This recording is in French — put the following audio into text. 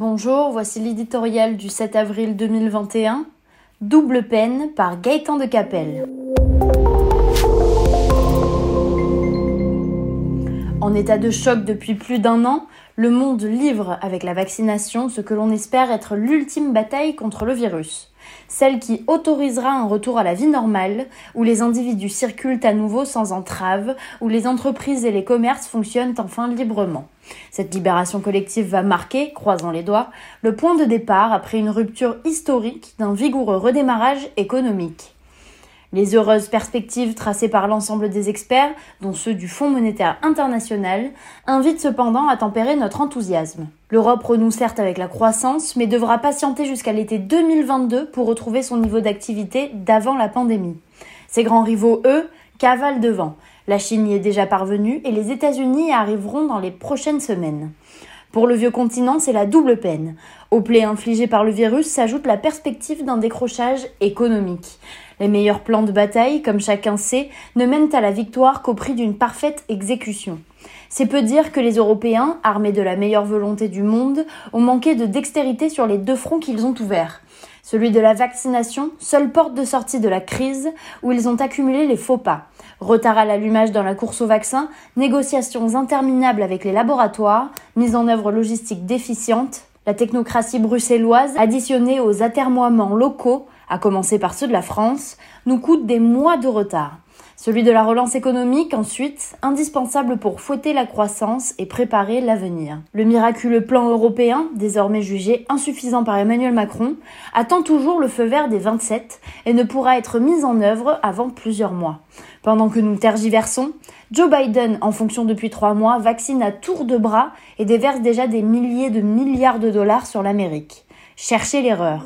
Bonjour, voici l'éditorial du 7 avril 2021. Double peine par Gaëtan de Capelle. En état de choc depuis plus d'un an, le monde livre avec la vaccination ce que l'on espère être l'ultime bataille contre le virus. Celle qui autorisera un retour à la vie normale, où les individus circulent à nouveau sans entrave, où les entreprises et les commerces fonctionnent enfin librement. Cette libération collective va marquer, croisant les doigts, le point de départ après une rupture historique d'un vigoureux redémarrage économique. Les heureuses perspectives tracées par l'ensemble des experts, dont ceux du Fonds monétaire international, invitent cependant à tempérer notre enthousiasme. L'Europe renoue certes avec la croissance, mais devra patienter jusqu'à l'été 2022 pour retrouver son niveau d'activité d'avant la pandémie. Ses grands rivaux, eux, cavalent devant. La Chine y est déjà parvenue et les États-Unis y arriveront dans les prochaines semaines. Pour le vieux continent, c'est la double peine. Au plaies infligé par le virus s'ajoute la perspective d'un décrochage économique. Les meilleurs plans de bataille, comme chacun sait, ne mènent à la victoire qu'au prix d'une parfaite exécution. C'est peu dire que les Européens, armés de la meilleure volonté du monde, ont manqué de dextérité sur les deux fronts qu'ils ont ouverts. Celui de la vaccination, seule porte de sortie de la crise, où ils ont accumulé les faux pas. Retard à l'allumage dans la course au vaccin, négociations interminables avec les laboratoires, mise en œuvre logistique déficiente, la technocratie bruxelloise, additionnée aux atermoiements locaux, à commencer par ceux de la France, nous coûte des mois de retard. Celui de la relance économique, ensuite, indispensable pour fouetter la croissance et préparer l'avenir. Le miraculeux plan européen, désormais jugé insuffisant par Emmanuel Macron, attend toujours le feu vert des 27 et ne pourra être mis en œuvre avant plusieurs mois. Pendant que nous tergiversons, Joe Biden, en fonction depuis trois mois, vaccine à tour de bras et déverse déjà des milliers de milliards de dollars sur l'Amérique. Cherchez l'erreur.